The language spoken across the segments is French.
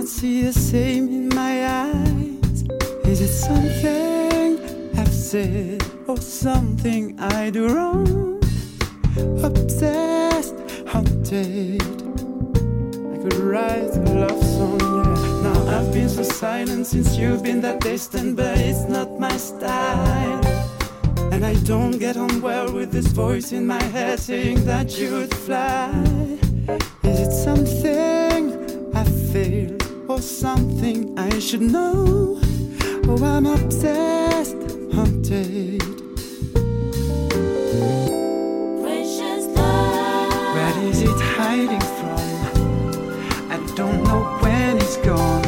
not see the same in my eyes? Is it something I've said or something I do wrong? Obsessed, haunted. I could write a love song, yeah. Now I've been so silent since you've been that distant, but it's not my style. And I don't get on well with this voice in my head saying that you'd fly. something I should know. Oh, I'm obsessed, haunted. Precious love. Where is it hiding from? I don't know when it's gone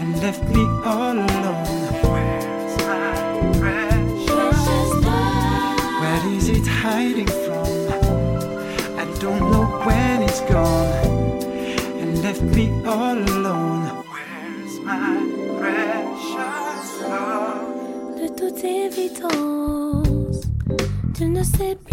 and left me all alone. Where's my precious, precious love? Where is it hiding from? I don't know when it's gone and left me all alone. pretend to sit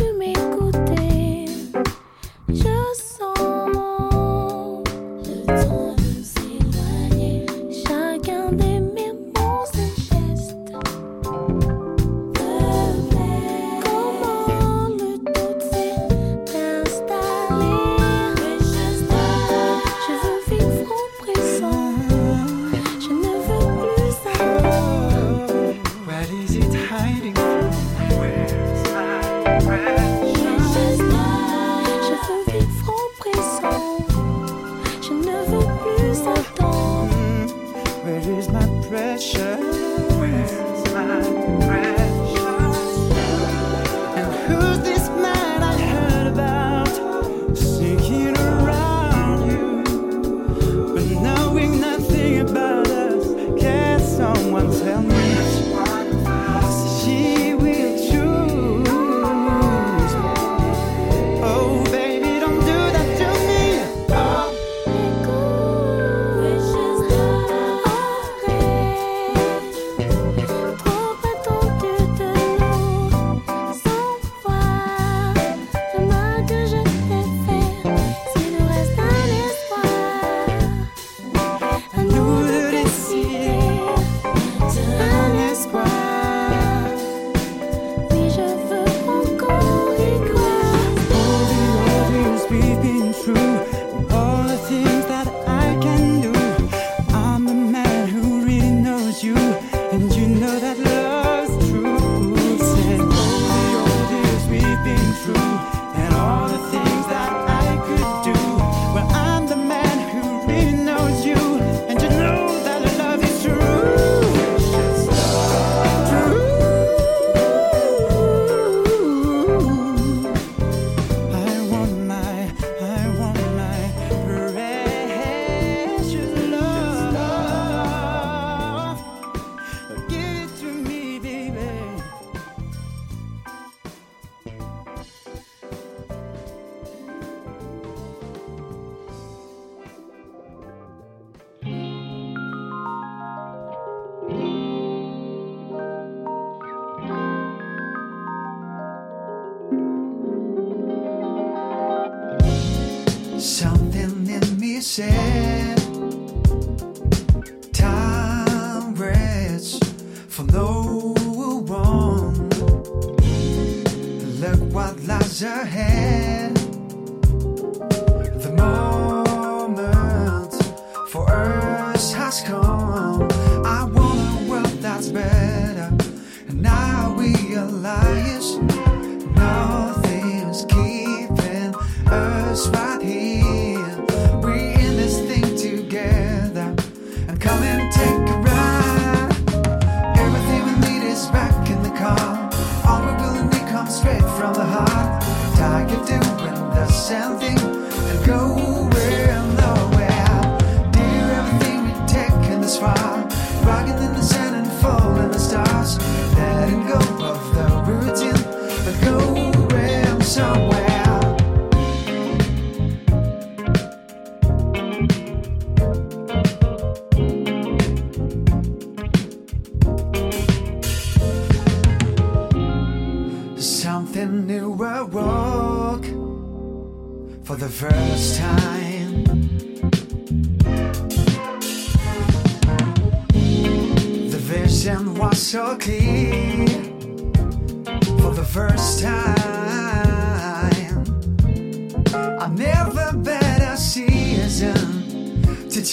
said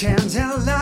turns out like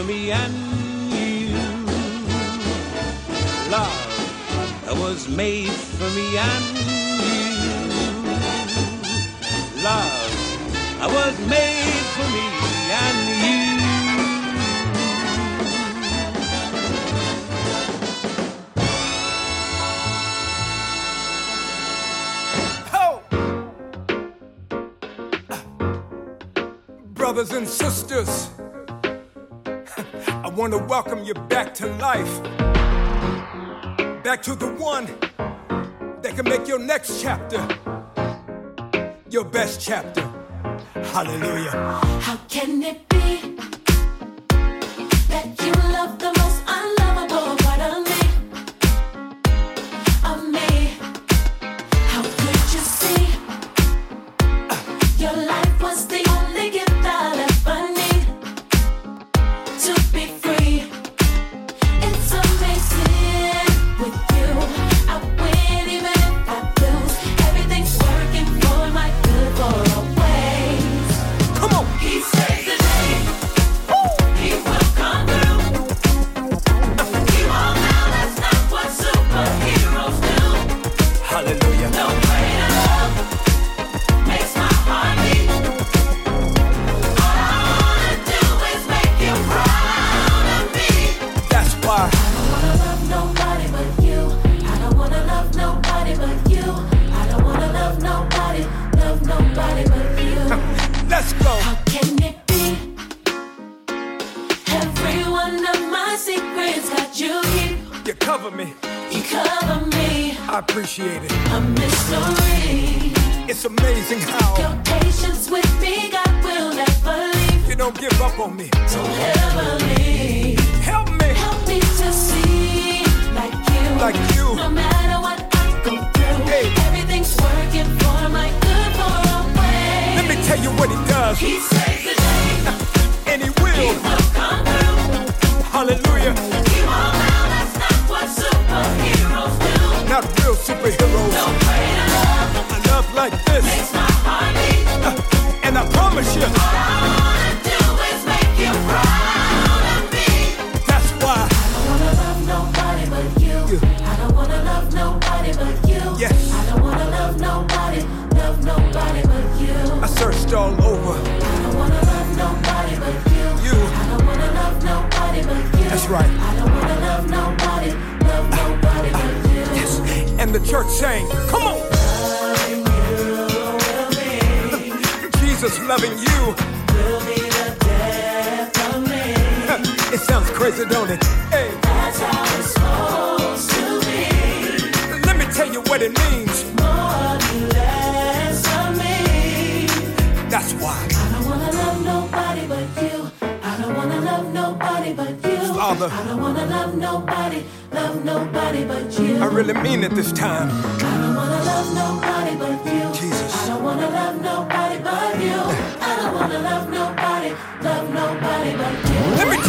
For me and you. Love was made for me and you. Love was made for me and you. Brothers and sisters, want to welcome you back to life. Back to the one that can make your next chapter your best chapter. Hallelujah. How can it secrets got you here. You cover me. You cover me, I appreciate it. a mystery. It's amazing how Your patience with me, God will never leave. you don't give up on me. So heavily, Help me. help me to see like you. Like you. No matter what I go through, Hey. everything's working for my good for always. Let me tell you what he does. He saves the day. And he He will. will come. Hallelujah. Not what superheroes do. Not real superheroes. No love A love like this. makes my heart beat. And I promise you, church saying, Come on. Jesus loving you. Will be the death of me. crazy, don't it? Hey. That's how it's supposed to be. Let me tell you what it means. More less of me. That's why. I don't wanna love nobody but you. I don't wanna love nobody but you. Father. I don't wanna love nobody, love nobody but you. I really mean it this time. I don't wanna love nobody but you. Jesus. I don't wanna love nobody but you. I don't wanna love nobody, love nobody but you. Let me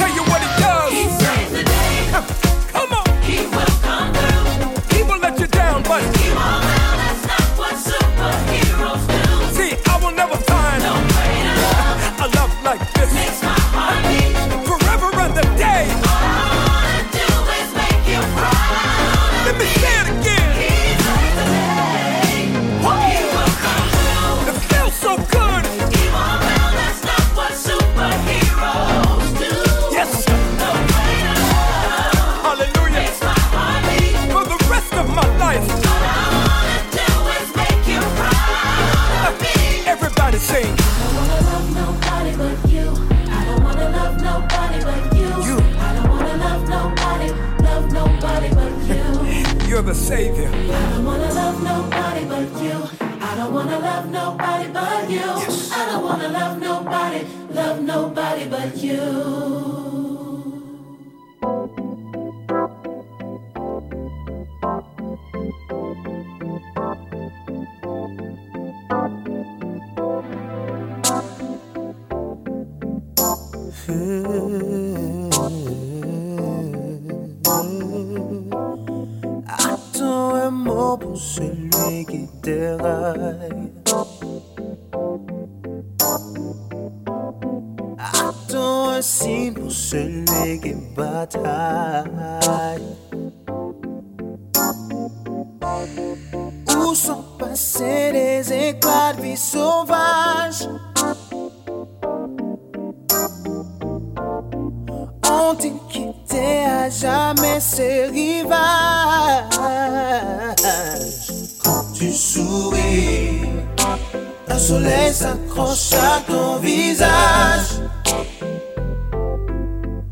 soleil s'accroche à ton visage.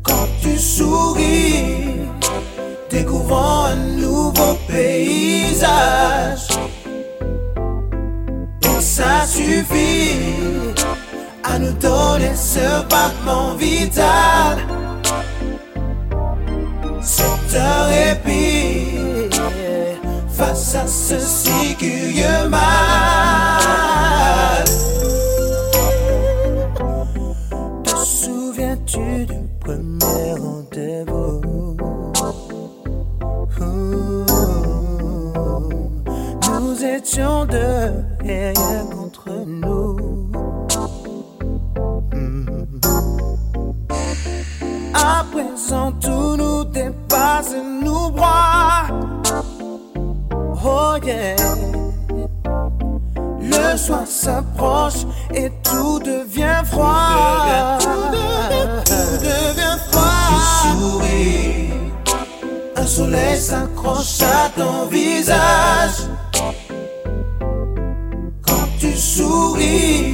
Quand tu souris, découvrant un nouveau paysage. Et ça suffit à nous donner ce battement vital. C'est un répit face à ce si curieux mal. Yeah. Le soir s'approche et tout devient froid. Tout devient, tout devient froid. Tu souris. Un soleil s'accroche à ton visage. Quand tu souris,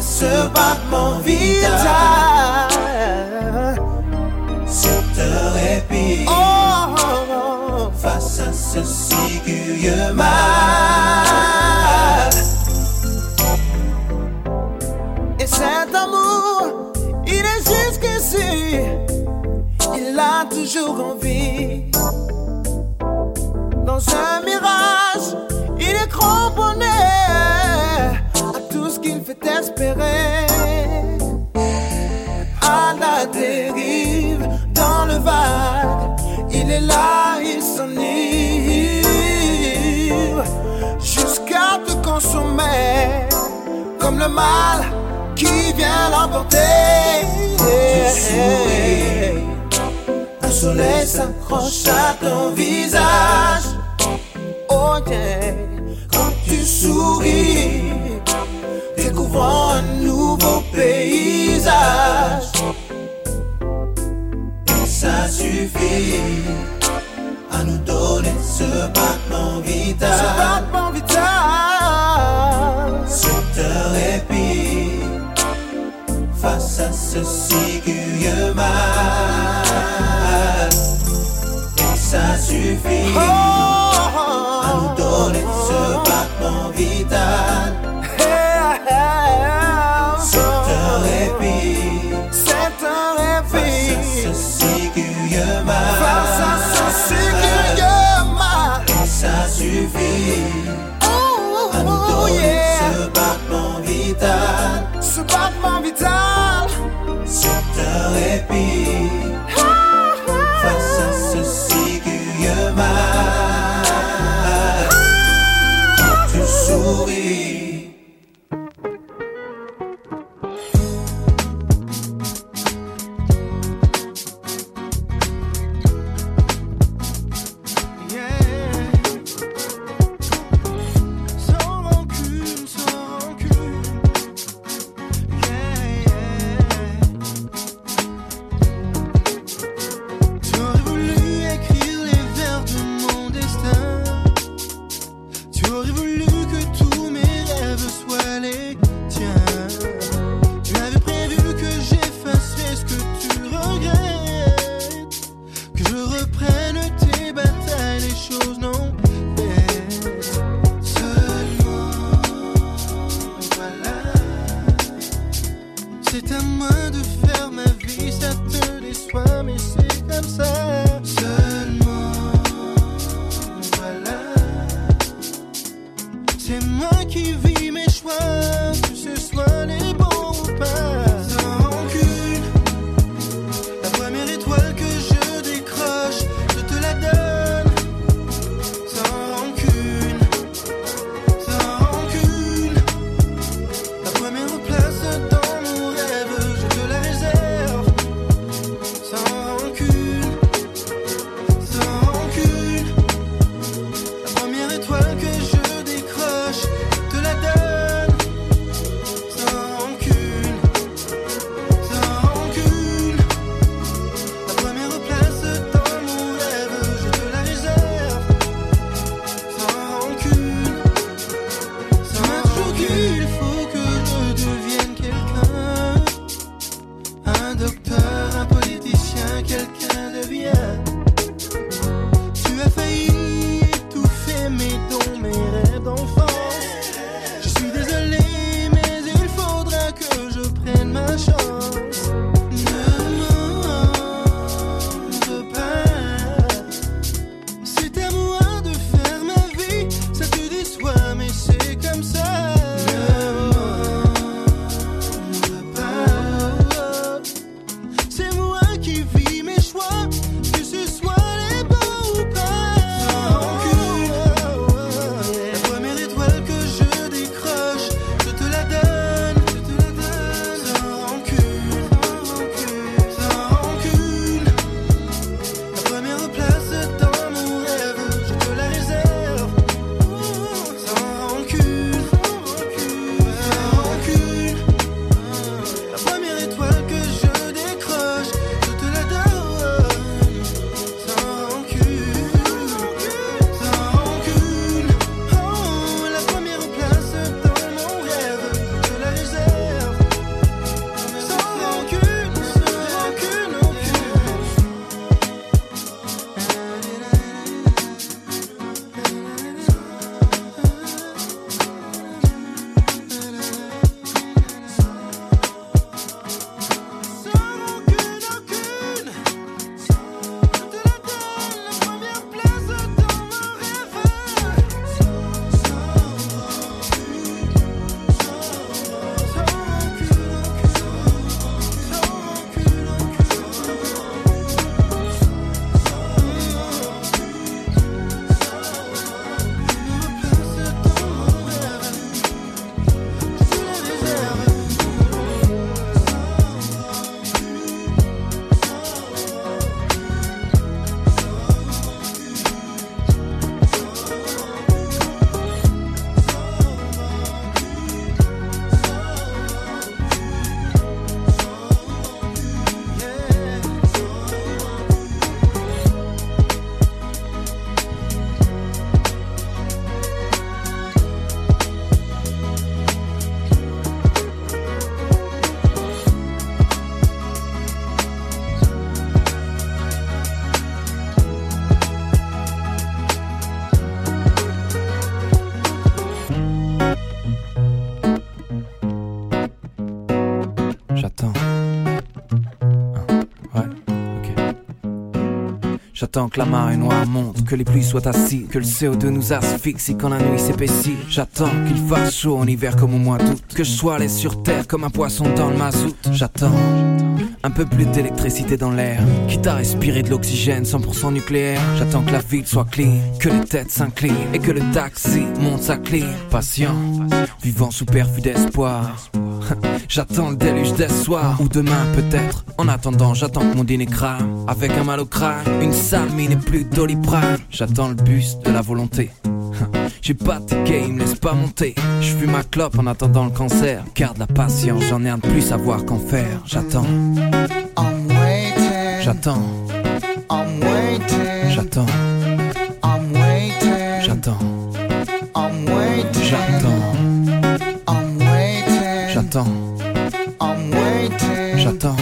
ce battement vital. C'est un répit face à ce si curieux mal. Et cet amour, il est jusqu'ici, il a toujours envie. le mal qui vient l'emporter. Un soleil s'accroche à ton visage. Oh yeah. Quand tu souris, découvrant un nouveau paysage. Ça suffit à nous donner ce battement vital. Ce battement vital de répit face à ce cigueux mal. Et ça suffit oh! à nous donner ce battement vital. happy. J'attends que la marée noire monte, que les pluies soient acides, que le CO2 nous asphyxie quand la nuit s'épaissit. J'attends qu'il fasse chaud en hiver comme au mois d'août, que je sois allé sur terre comme un poisson dans le mazout. J'attends un peu plus d'électricité dans l'air, quitte à respirer de l'oxygène 100% nucléaire. J'attends que la ville soit clean, que les têtes s'inclinent et que le taxi monte sa clean. Patient, vivant sous perfus d'espoir. J'attends le déluge des soirs ou demain peut-être. En attendant, j'attends que mon dîner crame. Avec un mal au crâne, une sale mine et plus doliprane. J'attends le bus de la volonté. J'ai pas de ticket, il me laisse pas monter. Je fume ma clope en attendant le cancer. Garde la patience, j'en ai un de plus à savoir qu'en faire. J'attends, I'm waiting. j'attends, I'm waiting. j'attends, I'm waiting. j'attends, I'm waiting. j'attends, j'attends, j'attends,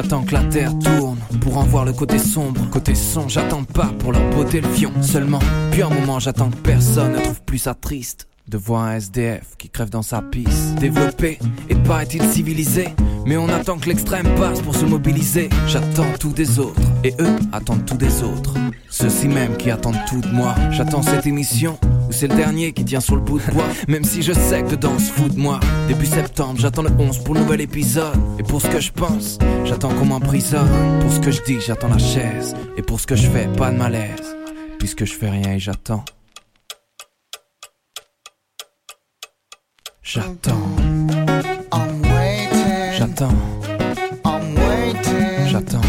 J'attends que la terre tourne pour en voir le côté sombre. Côté son, j'attends pas pour leur beauté le fion. Seulement, puis un moment, j'attends que personne ne trouve plus ça triste. De voir un SDF qui crève dans sa piste. Développé et paraît-il civilisé? Mais on attend que l'extrême passe pour se mobiliser. J'attends tout des autres et eux attendent tout des autres. Ceux-ci même qui attendent tout de moi. J'attends cette émission où c'est le dernier qui tient sur le bout de bois. Même si je sais que dedans se fout de moi. Début septembre, j'attends le 11 pour le nouvel épisode. Et pour ce que je pense, j'attends qu'on m'emprisonne. Pour ce que je dis, j'attends la chaise. Et pour ce que je fais, pas de malaise. Puisque je fais rien et j'attends. J'attends, j'attends, j'attends,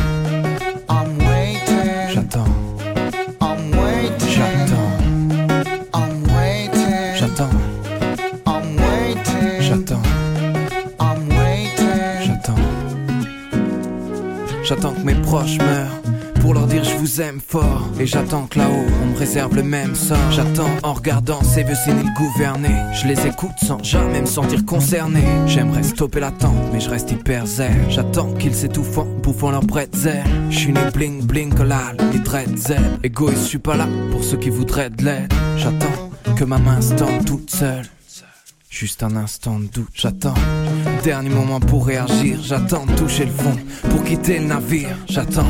J'attends que mes proches meurent pour leur dire je vous aime fort. Et j'attends que là-haut on me réserve le même sort. J'attends en regardant ces vieux séniles gouverner. Je les écoute sans jamais me sentir concerné. J'aimerais stopper l'attente, mais je reste hyper zen. J'attends qu'ils s'étouffent en bouffant leur bretzel. Je suis né bling bling collal, les dreadzel. Égoïste, je suis pas là pour ceux qui voudraient de l'aide. J'attends que ma main se toute seule. Juste un instant de doute, j'attends. Dernier moment pour réagir, j'attends de toucher le fond pour quitter le navire. J'attends,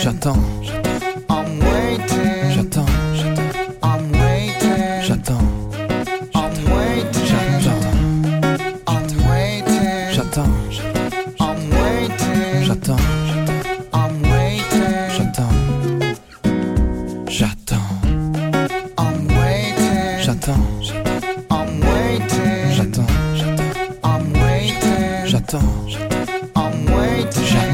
j'attends, waiting. j'attends, I'm waiting. j'attends, I'm waiting.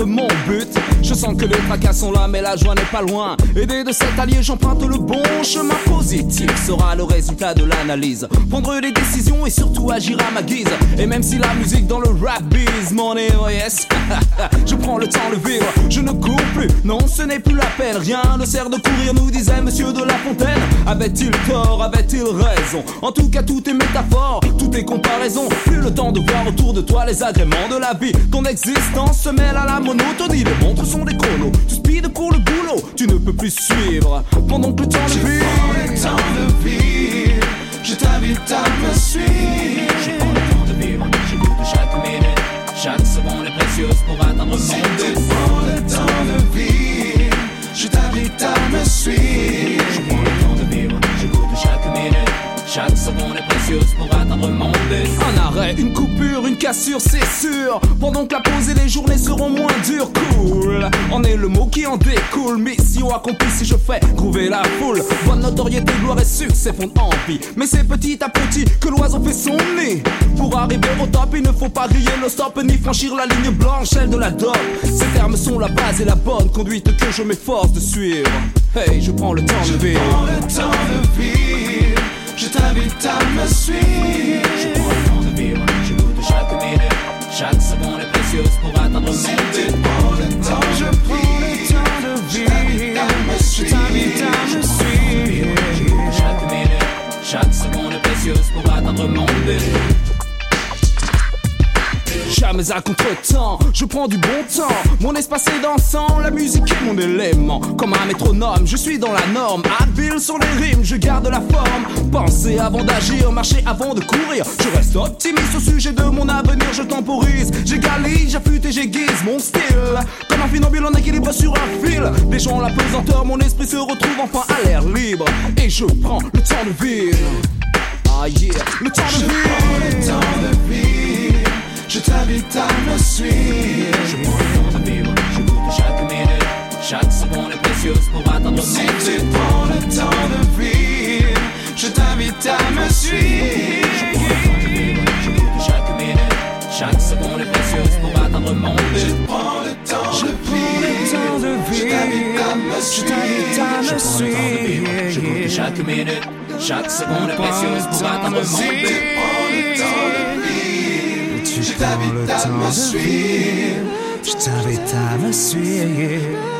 Mon but. Je sens que les tracas sont là, mais la joie n'est pas loin. Aidé de cet allié, j'emprunte le bon chemin positif. Sera le résultat de l'analyse. Prendre des décisions et surtout agir à ma guise. Et même si la musique dans le rap m'en est oh yes. je prends le temps de vivre, je ne cours plus. Non, ce n'est plus la peine. Rien ne sert de courir, nous disait Monsieur de La Fontaine. Avait-il tort, avait-il raison? En tout cas, tout est métaphore, tout est comparaison. Plus le temps de voir autour de toi les agréments de la vie. Ton existence se mêle à la monotonie. Les montres sont des chronos. Pour le boulot, tu ne peux plus suivre. Pendant que le temps de vivre. le temps de vivre. Je t'invite à me suivre. Je prends le temps de vivre, je goûte chaque minute. Chaque seconde est précieuse pour atteindre mon but. prends le temps de vivre, je t'invite à me suivre. Chaque seconde est précieuse pour atteindre mon but. Un arrêt, une coupure, une cassure, c'est sûr. Pendant que la pause et les journées seront moins dures, cool. En est le mot qui en découle. Mission accomplie si je fais groover la foule. Bonne notoriété, gloire et succès font envie. Mais c'est petit à petit que l'oiseau fait son nid. Pour arriver au top, il ne faut pas griller le stop ni franchir la ligne blanche, celle de la dope. Ces termes sont la base et la bonne conduite que je m'efforce de suivre. Hey, je prends le temps de vivre. Prends le temps de vivre. Je t'invite à me suivre. Je prends le temps de vivre, je goûte chaque minute. Chaque seconde est précieuse pour atteindre mon Si tu but. prends le temps, je prends le temps de vivre. Je t'invite à me suivre. Je goûte chaque minute. Chaque seconde est précieuse pour atteindre mon but. Jamais à contre-temps, je prends du bon temps. Mon espace est dansant, la musique est mon élément. Comme un métronome, je suis dans la norme. Habile sur les rimes, je garde la forme. Penser avant d'agir, marcher avant de courir. Je reste optimiste au sujet de mon avenir, je temporise. J'égalise, j'affûte et j'aiguise mon style. Comme un funambule en équilibre sur un fil. Déjouant la pesanteur, mon esprit se retrouve enfin à l'air libre. Et je prends le temps de vivre. Ah yeah, le temps de Je prends le vivre. temps de vivre. Je t'invite à me suivre. Je prends le temps de vivre, je goûte chaque minute. Chaque seconde est précieuse pour atteindre Si tu prends le temps de vivre, je t'invite à me suivre. Je prends le temps de vivre, je goûte chaque minute. Chaque seconde est précieuse pour atteindre mon Je but. prends le temps de vivre. Je t'invite à me suivre. Je prends le temps de vivre, je goûte chaque minute. Chaque seconde est précieuse pour atteindre mon but. prends le temps de vivre, je t'invite à me suivre. Je t'invite à me suivre.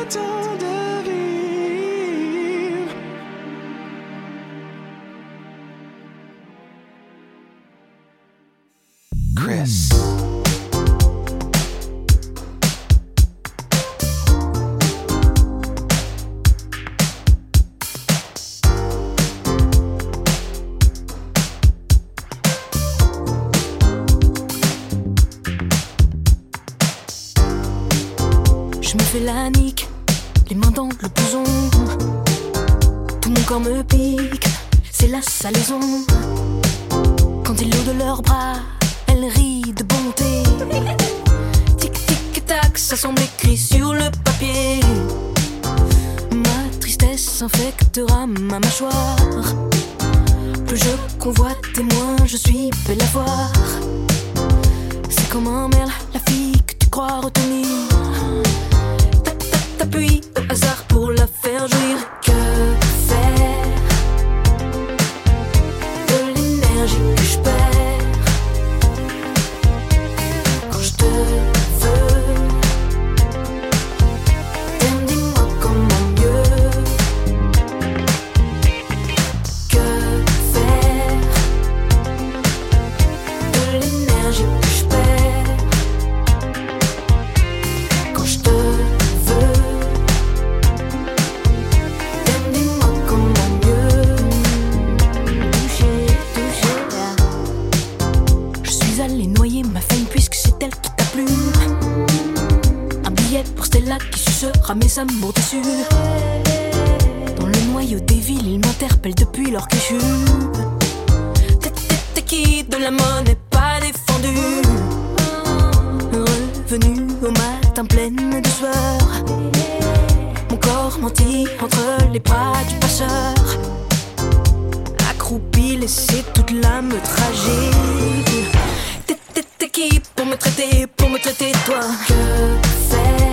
Me pique, c'est la salaison. Quand ils l'eau de leurs bras, elle rit de bonté. Tic tic tac, ça semble écrit sur le papier. Ma tristesse infectera ma mâchoire. Plus je convoite et moins je suis belle à voir. C'est comme un merle, la fille que tu crois retenir. Ta- ta- T'appuies au hasard pour la faire jouir. L'énergie que je Entre les bras du passeur. Accroupi, laissé toute l'âme tragique. T'es qui pour me traiter, pour me traiter toi? Que faire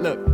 Look.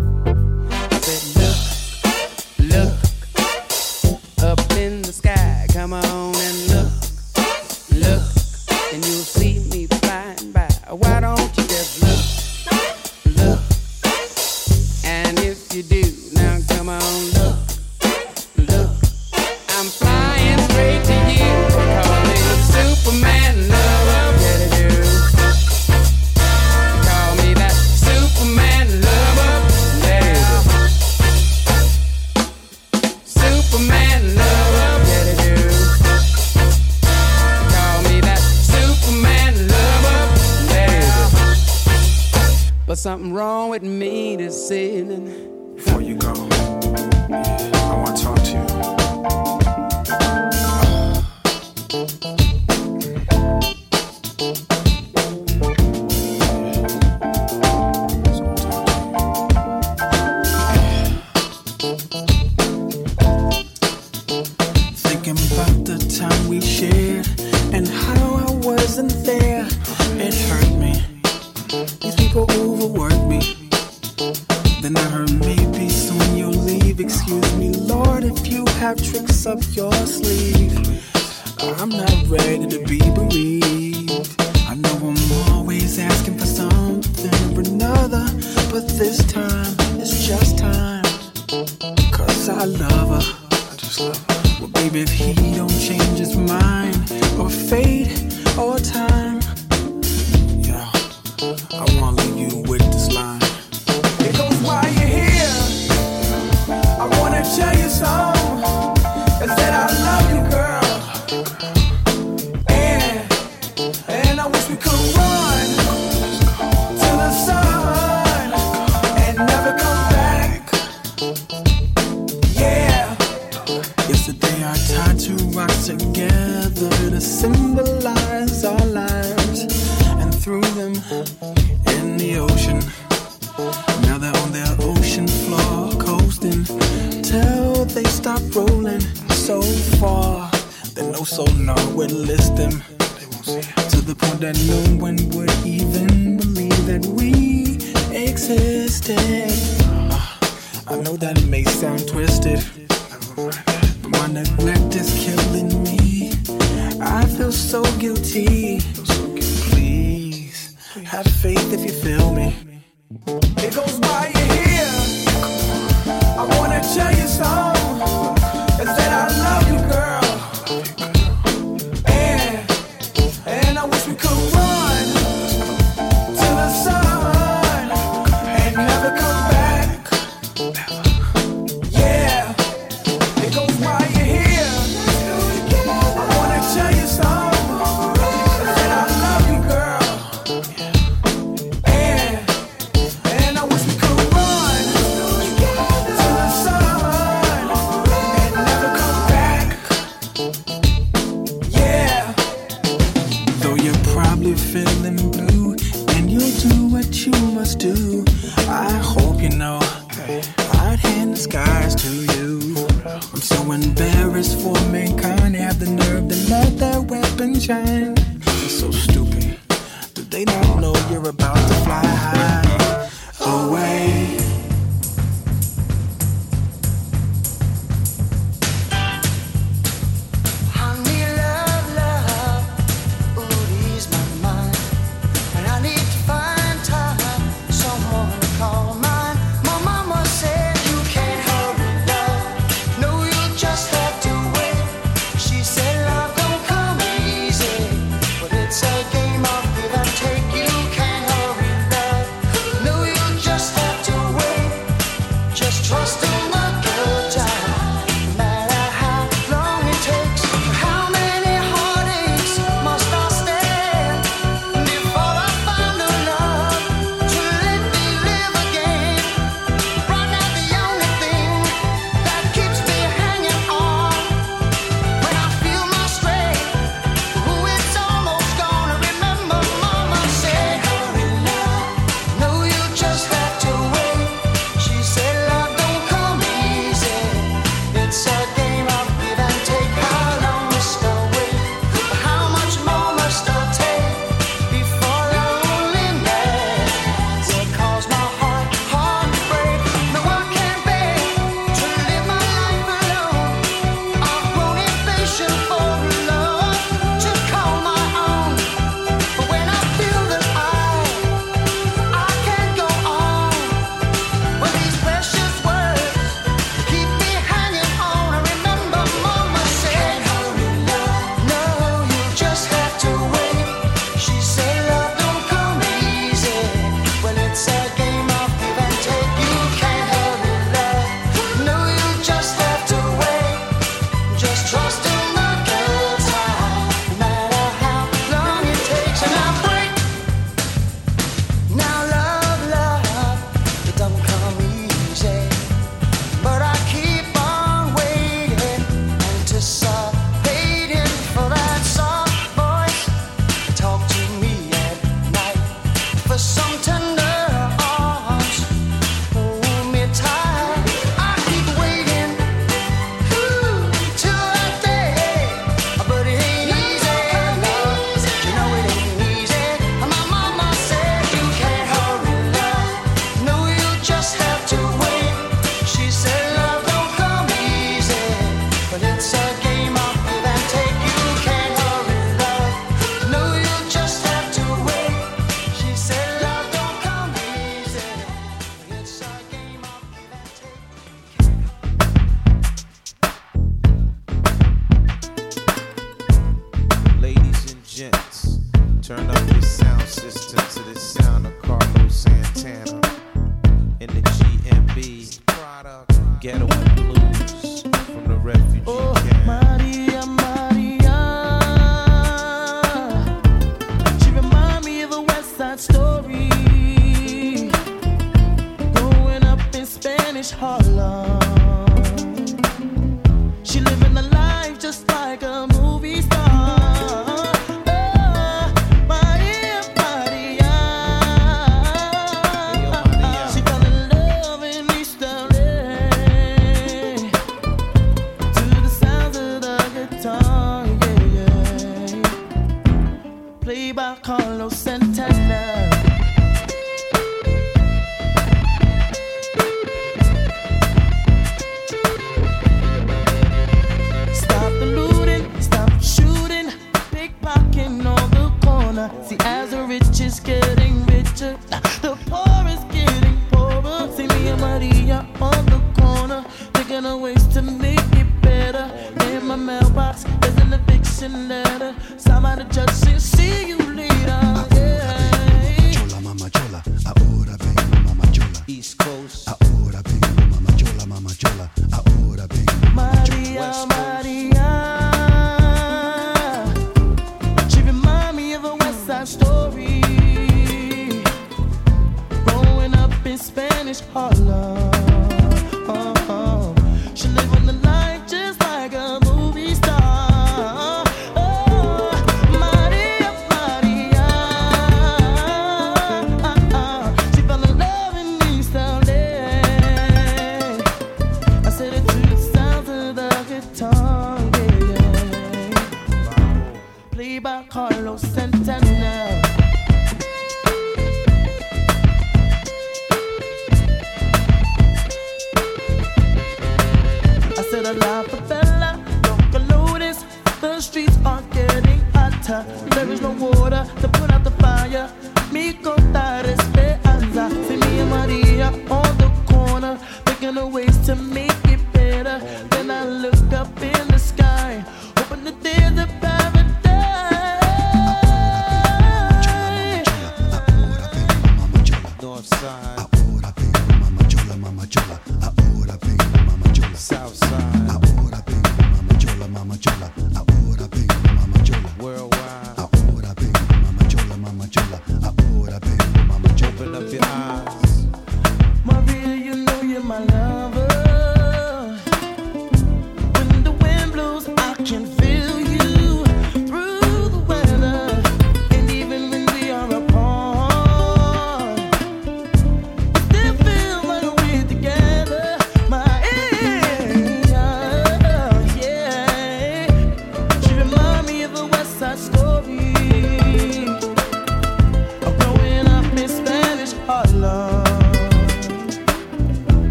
curved and let that weapon shine. It's so stupid that they don't know you're about